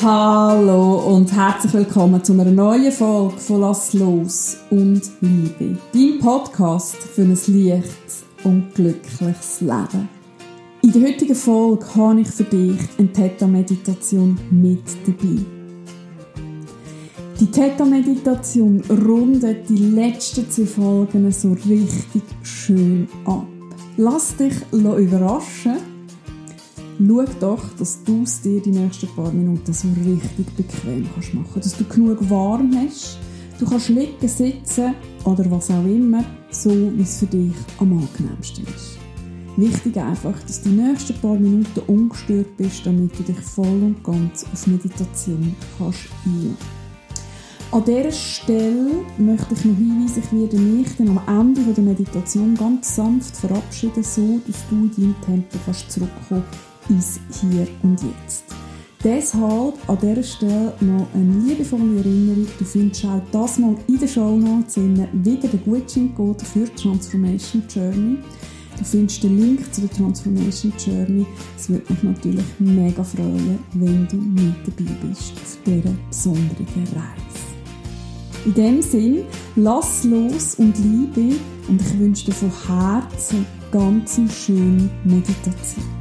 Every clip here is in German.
Hallo und herzlich willkommen zu einer neuen Folge von Lass los und Liebe. Dein Podcast für ein leichtes und glückliches Leben. In der heutigen Folge habe ich für dich eine Theta-Meditation mit dabei. Die Theta-Meditation rundet die letzten zwei Folgen so richtig schön ab. Lass dich überraschen schau doch, dass du es dir die nächsten paar Minuten so richtig bequem kannst machen Dass du genug warm hast. Du kannst liegen, sitzen oder was auch immer, so wie es für dich am angenehmsten ist. Wichtig einfach, dass du die nächsten paar Minuten ungestört bist, damit du dich voll und ganz auf Meditation kannst einlassen. An dieser Stelle möchte ich noch hinweisen, ich werde mich dann am Ende der Meditation ganz sanft verabschieden, so dass du in deinem Tempo kannst zurückkommen ins Hier und Jetzt. Deshalb an dieser Stelle noch eine liebevolle Erinnerung. Du findest auch das mal in den Show Notes wieder den Gutscheincode für Transformation Journey. Du findest den Link zu der Transformation Journey. Es würde mich natürlich mega freuen, wenn du mit dabei bist auf dieser besonderen Reise. In dem Sinn, lass los und liebe und ich wünsche dir von Herzen ganz schöne Meditation.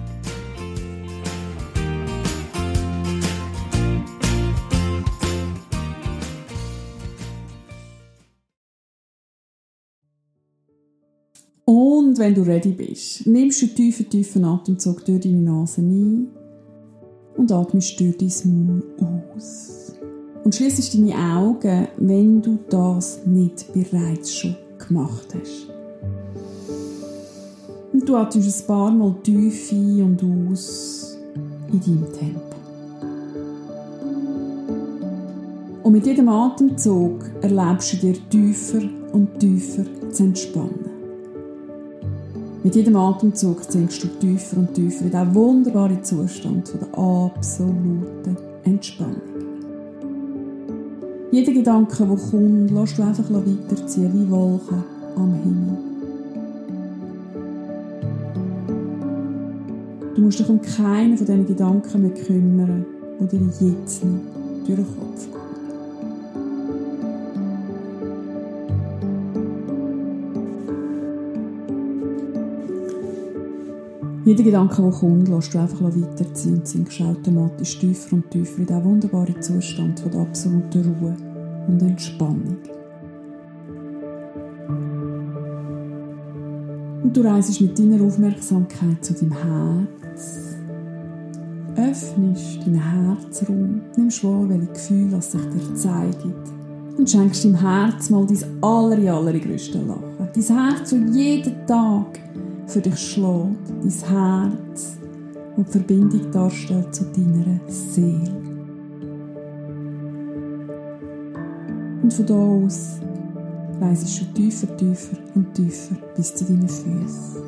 Und wenn du ready bist, nimmst du einen tiefen, tiefen Atemzug durch deine Nase ein und atmest durch dein Maul aus. Und schließt deine Augen, wenn du das nicht bereits schon gemacht hast. Und du atmest ein paar Mal tief ein und aus in deinem Tempo. Und mit jedem Atemzug erlebst du dir tiefer und tiefer zu entspannen. Mit jedem Atemzug sinkst du tiefer und tiefer in diesen wunderbaren Zustand von der absoluten Entspannung. Jeder Gedanke, der kommt, lässt du einfach weiterziehen, wie Wolken am Himmel. Du musst dich um keinen von diesen Gedanken mehr kümmern, die dir jetzt noch durch den Kopf gehen. Jeder Gedanke, der kommt, lässt du einfach weiterziehen und sinkst automatisch tiefer und tiefer in diesen wunderbaren Zustand von der absoluten Ruhe und Entspannung. Und du reist mit deiner Aufmerksamkeit zu deinem Herz. Öffnest deinen Herzraum, nimmst wahr, welche Gefühle es sich dir zeigen und schenkst deinem Herz mal dein aller, allergrößte Lachen. Dein Herz, das jeden Tag für dich schlägt, dein Herz und die Verbindung darstellt zu deiner Seele. Und von da aus reisest du tiefer, tiefer und tiefer bis zu deinen Füßen.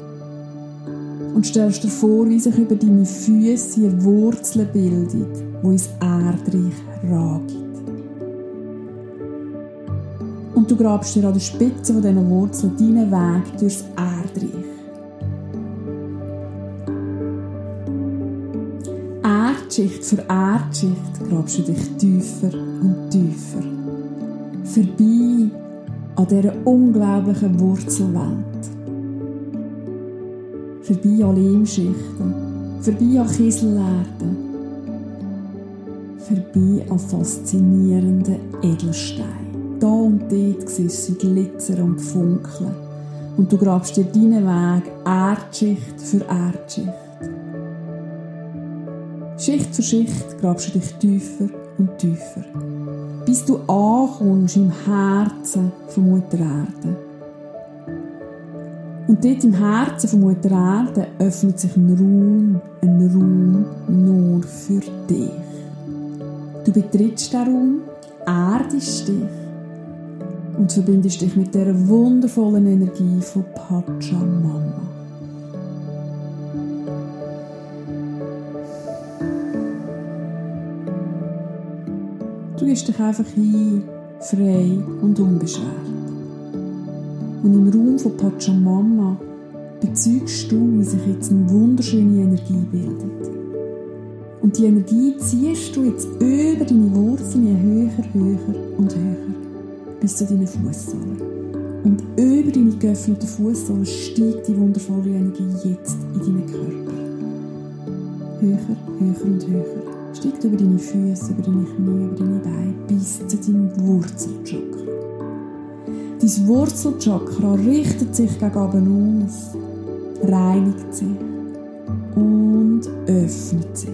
Und stellst dir vor, wie sich über deine Füße eine Wurzel bildet, die ins Erdreich ragt. Und du grabst dir an der Spitze dieser Wurzel deinen Weg durchs Erdreich. Erdschicht für Erdschicht grabst du dich tiefer und tiefer. Vorbei an dieser unglaublichen Wurzelwelt. Vorbei an Lehmschichten. Vorbei an Kieselerden. Vorbei an faszinierenden Edelsteinen. Da und dort siehst sie glitzern und funkeln. Und du grabst dir deinen Weg Erdschicht für Erdschicht. Schicht für Schicht grabst du dich tiefer und tiefer, bis du ankommst im Herzen von Mutter Erde. Und dort im Herzen von Mutter Erde öffnet sich ein Raum, ein Raum nur für dich. Du betrittst den Raum, erdest dich und verbindest dich mit der wundervollen Energie von Pachamama. Du gehst dich einfach hin, frei und unbeschwert. Und im Raum von Pachamama bezeugst du, wie sich jetzt eine wunderschöne Energie bildet. Und die Energie ziehst du jetzt über deine Wurzeln höher, höher und höher bis zu deinen Fußsohlen. Und über deine geöffneten Fußsohlen steigt die wundervolle Energie jetzt in deinen Körper. Höher, höher und höher. Steigt über deine Füße, über deine Knie, über deine Beine bis zu deinem Wurzelchakra. Dein Wurzelchakra richtet sich gegen oben aus, reinigt sich und öffnet sich.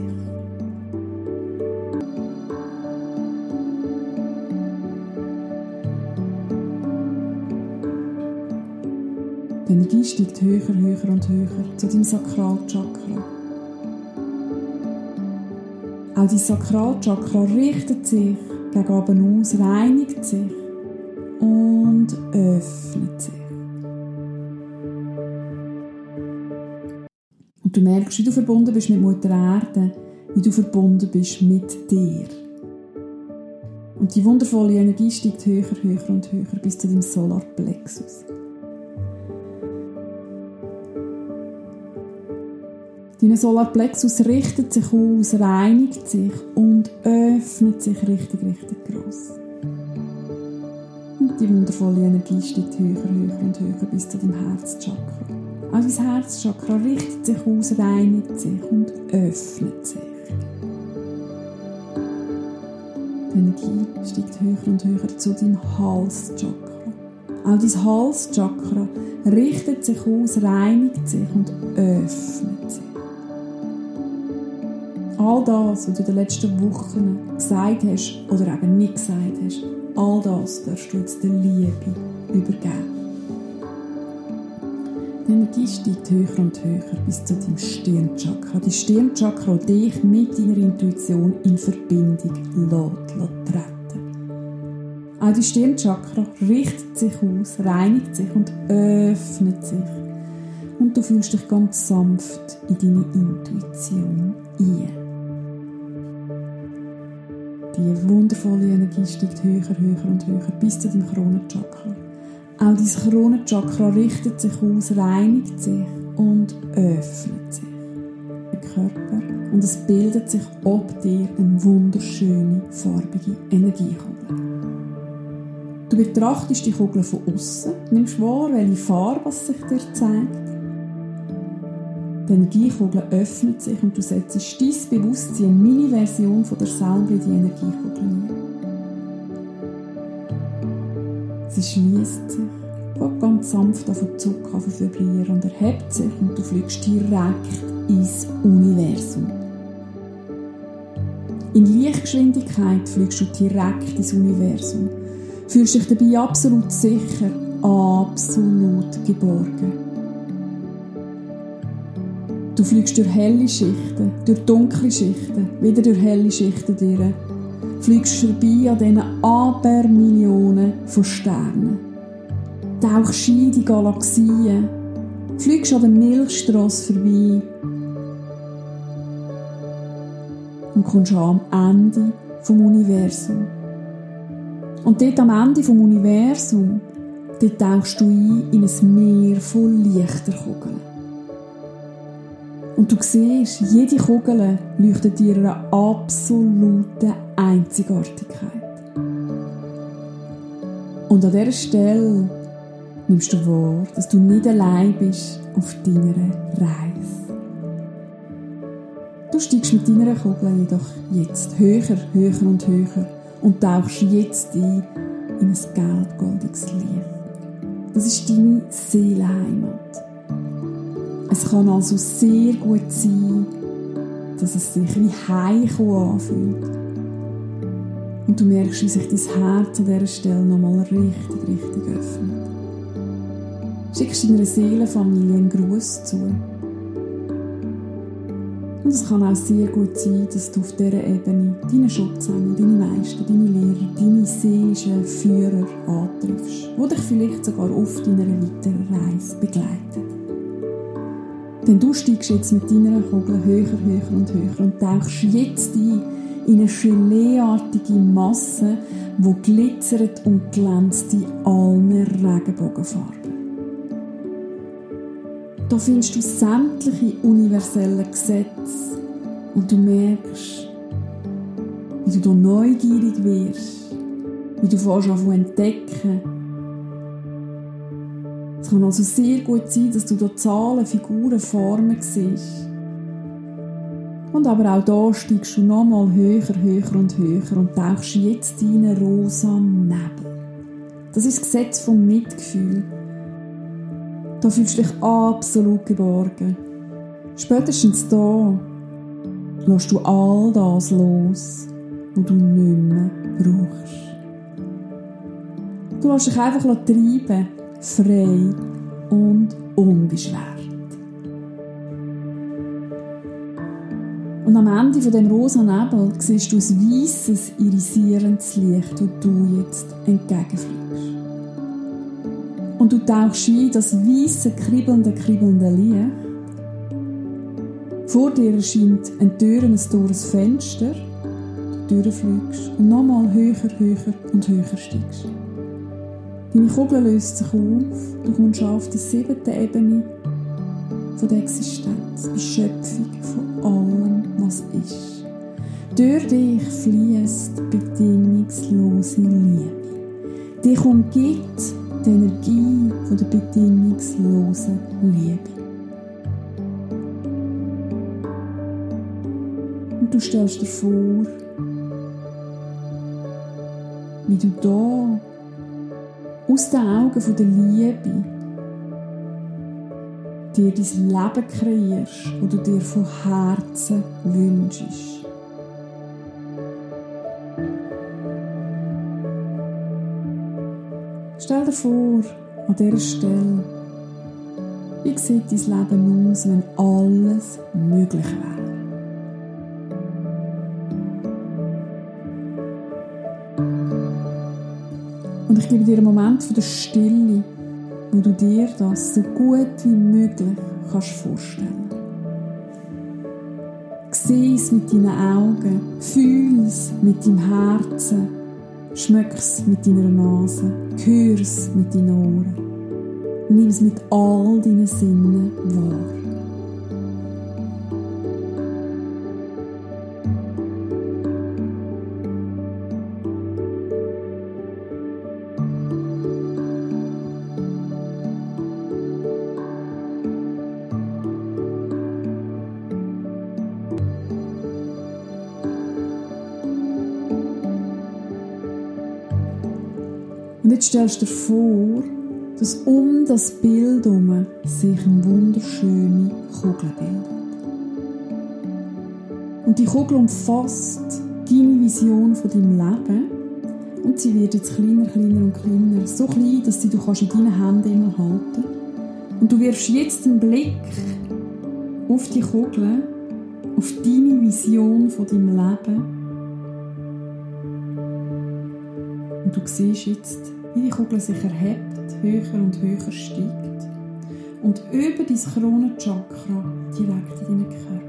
Die Energie steigt höher, höher und höher zu deinem Sakralchakra. Auch dein Sakralchakra richtet sich gegen oben aus, reinigt sich und öffnet sich. Und du merkst, wie du verbunden bist mit Mutter Erde, wie du verbunden bist mit dir. Und die wundervolle Energie steigt höher, höher und höher bis zu deinem Solarplexus. Dein Solarplexus richtet sich aus, reinigt sich und öffnet sich richtig, richtig groß. Und die wundervolle Energie steigt höher, höher und höher bis zu deinem Herzchakra. Auch dein Herzchakra richtet sich aus, reinigt sich und öffnet sich. Die Energie steigt höher und höher zu deinem Halschakra. Auch dein Halschakra richtet sich aus, reinigt sich und öffnet. All das, was du in den letzten Wochen gesagt hast oder eben nicht gesagt hast, all das darfst du jetzt der Liebe übergeben. Die Energie steigt höher und höher bis zu deinem Stirnchakra. Die Stirnchakra, die dich mit deiner Intuition in Verbindung lässt, lässt treten. Auch die Stirnchakra richtet sich aus, reinigt sich und öffnet sich. Und du fühlst dich ganz sanft in deine Intuition ein. Die wundervolle Energie steigt höher, höher und höher bis zu deinem Kronenchakra. Auch dein Kronenchakra richtet sich aus, reinigt sich und öffnet sich. Der Körper und es bildet sich ob dir eine wunderschöne, farbige Energiekugel. Du betrachtest die Kugel von außen, nimmst wahr, welche Farbe sich dir zeigt die Energiekugel öffnet sich und du setzt dein Bewusstsein, eine Mini-Version von der selber in die Energiekugel ein. Sie schließt sich, geht ganz sanft auf den Zucker auf vibrieren und erhebt sich und du fliegst direkt ins Universum. In Lichtgeschwindigkeit fliegst du direkt ins Universum. Fühlst dich dabei absolut sicher, absolut geborgen. Du fliegst durch helle Schichten, durch dunkle Schichten, wieder durch helle Schichten durch. Fliegst vorbei an diesen Abermillionen von Sternen. Tauchst in die Galaxien. Fliegst an der Milchstrasse vorbei. Und kommst am Ende vom Universum. Und dort am Ende vom Universum, dort tauchst du ein in ein Meer voll Lichterkugeln. Und du siehst, jede Kugel leuchtet dir eine absolute Einzigartigkeit. Und an dieser Stelle nimmst du wahr, dass du nicht allein bist auf deiner Reise. Du steigst mit deiner Kugel jedoch jetzt höher, höher und höher und tauchst jetzt ein in ein gelb-goldiges Licht. Das ist deine Seelenheimat. Es kann also sehr gut sein, dass es sich wie Heimkommen anfühlt. Und du merkst, wie sich dein Herz an dieser Stelle nochmal richtig, richtig öffnet. Schickst deiner Seelenfamilie einen Gruß zu. Und es kann auch sehr gut sein, dass du auf dieser Ebene deine Schutzengel, deine Meister, deine Lehrer, deine seelischen Führer antriffst, die dich vielleicht sogar auf deiner weiteren Reise begleiten. Denn du steigst jetzt mit deiner Kugel höher, höher und höher und tauchst jetzt ein in eine geleeartige Masse, wo glitzert und glänzt in allen Regenbogenfarben. Da findest du sämtliche universelle Gesetze, Und du merkst, wie du da neugierig wirst, wie du fährst an entdecken. Es kann also sehr gut sein, dass du da Zahlen, Figuren, Formen siehst. Und aber auch da steigst du nochmal höher, höher und höher und tauchst jetzt in einen rosa Nebel. Das ist das Gesetz vom Mitgefühl. Da fühlst du dich absolut geborgen. Spätestens da lässt du all das los, was du nicht mehr brauchst. Du lässt dich einfach treiben, frei und unbeschwert. Und am Ende von dem rosa Nebel siehst du ein weißes, irisierendes Licht, das du jetzt entgegenfliegst. Und du tauchst ein das weiße, kribbelnde, kribbelnde Licht. Vor dir erscheint ein Tür ein Tores Fenster. Du durchfliegst und nochmal höher, höher und höher steigst. Deine Kugel löst sich auf. Du kommst auf die siebte Ebene von der Existenz, die Schöpfung von allem, was ist. Durch dich fließt bedingungslose Liebe. Dich umgibt die Energie von der bedingungslosen Liebe. Und du stellst dir vor, wie du da aus den Augen der Liebe dir dein Leben kreierst, das du dir von Herzen wünschst. Stell dir vor, an dieser Stelle, wie sieht dein Leben aus, wenn alles möglich wäre? Und ich gebe dir einen Moment von der Stille, wo du dir das so gut wie möglich kannst vorstellen. Sieh es mit deinen Augen, fühl es mit deinem Herzen, schmeck es mit deiner Nase, hör es mit deinen Ohren. Nimm es mit all deinen Sinnen wahr. Und jetzt stellst du dir vor, dass um das Bild herum sich eine wunderschöne Kugel bildet. Und die Kugel umfasst deine Vision von deinem Leben und sie wird jetzt kleiner, kleiner und kleiner. So klein, dass sie du kannst in deinen Händen halten Und du wirfst jetzt einen Blick auf die Kugel, auf deine Vision von deinem Leben. Und du siehst jetzt, wie die Kugel sich erhebt, höher und höher steigt und über dein Kronenchakra direkt in deinen Körper.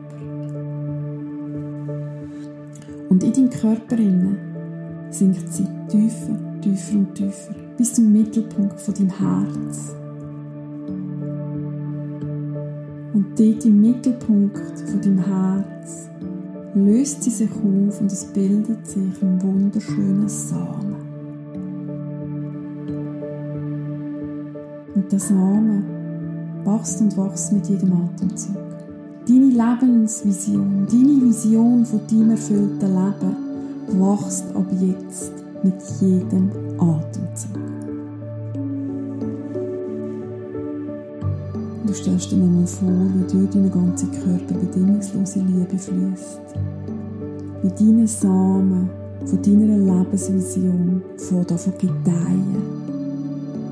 Und in deinem Körper sinkt sie tiefer, tiefer und tiefer bis zum Mittelpunkt von deinem Herz. Und dort im Mittelpunkt von deinem Herz löst sie sich auf und es bildet sich ein wunderschöner Samen. Und der Samen wächst und wächst mit jedem Atemzug. Deine Lebensvision, deine Vision von deinem erfüllten Leben wächst ab jetzt mit jedem Atemzug. Du stellst dir nochmal vor, wie durch deinen ganzen Körper bedingungslose Liebe fließt. Wie deine Samen von deiner Lebensvision von davon gedeihen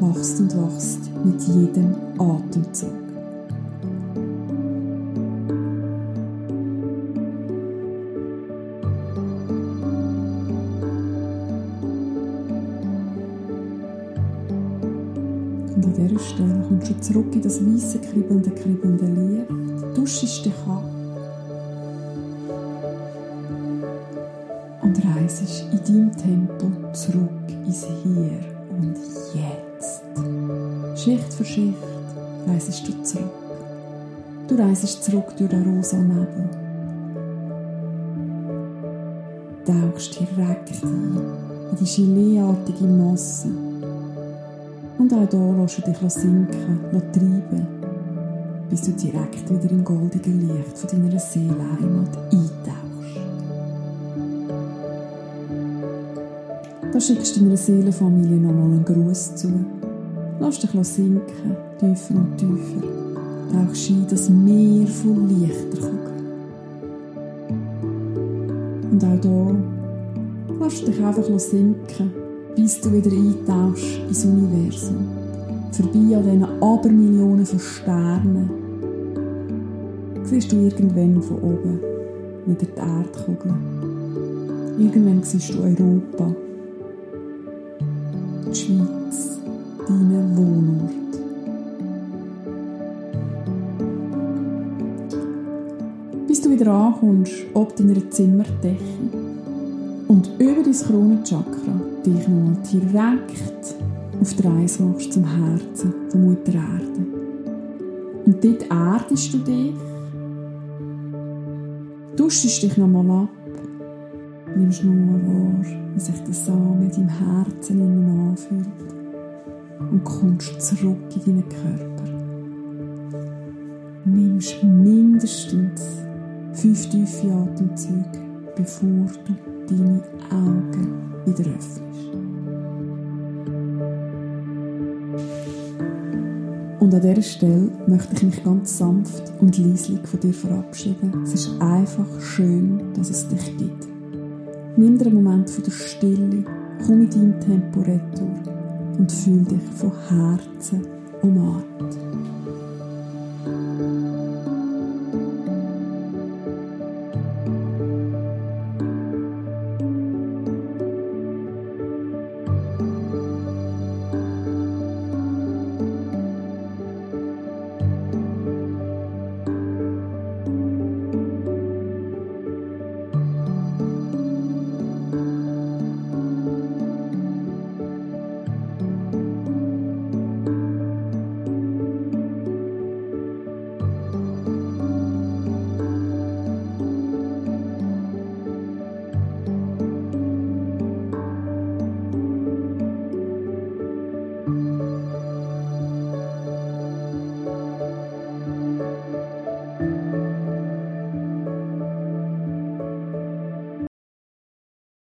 wachst und wachst mit jedem Atemzug. Und an dieser Stelle kommst du zurück in das weiße, kribbelnde, kribbelnde Licht, duschst dich ab und reist in deinem Tempo zurück ins Hier für Schicht reisest du zurück. Du reisest zurück durch den rosa Nebel. tauchst direkt ein in die geleeartige Masse. Und auch hier lässt du dich sinken, treiben, bis du direkt wieder im goldigen Licht von deiner Seelenheimat eintauchst. Da schickst du deiner Seelenfamilie nochmal einen Gruß zu. Lass dich sinken, tiefer und tiefer. Tauchst ein das Meer von Lichterkugeln. Und auch hier lass dich einfach sinken, bis du wieder eintauchst ins Universum. Vorbei an diesen Abermillionen von Sternen. Siehst du irgendwann von oben wieder die Erdkugel. Irgendwann siehst du Europa. Die Schweiz, wieder ankommst, ob deiner Zimmerdecke und über dein Kronenchakra dich nochmal direkt auf die Reise machst zum Herzen von Mutter Erde. Und dort erdest du dich, duschst dich nochmal ab, nimmst nochmal wahr, wie sich der Samen in deinem Herzen innen anfühlt und kommst zurück in deinen Körper. Nimmst mindestens fünf tiefe Atemzüge, bevor du deine Augen wieder öffnest. Und an dieser Stelle möchte ich mich ganz sanft und leislich von dir verabschieden. Es ist einfach schön, dass es dich gibt. Nimm dir einen Moment von der Stille, komm in deinem Tempo retour und fühl dich von Herzen umarmt.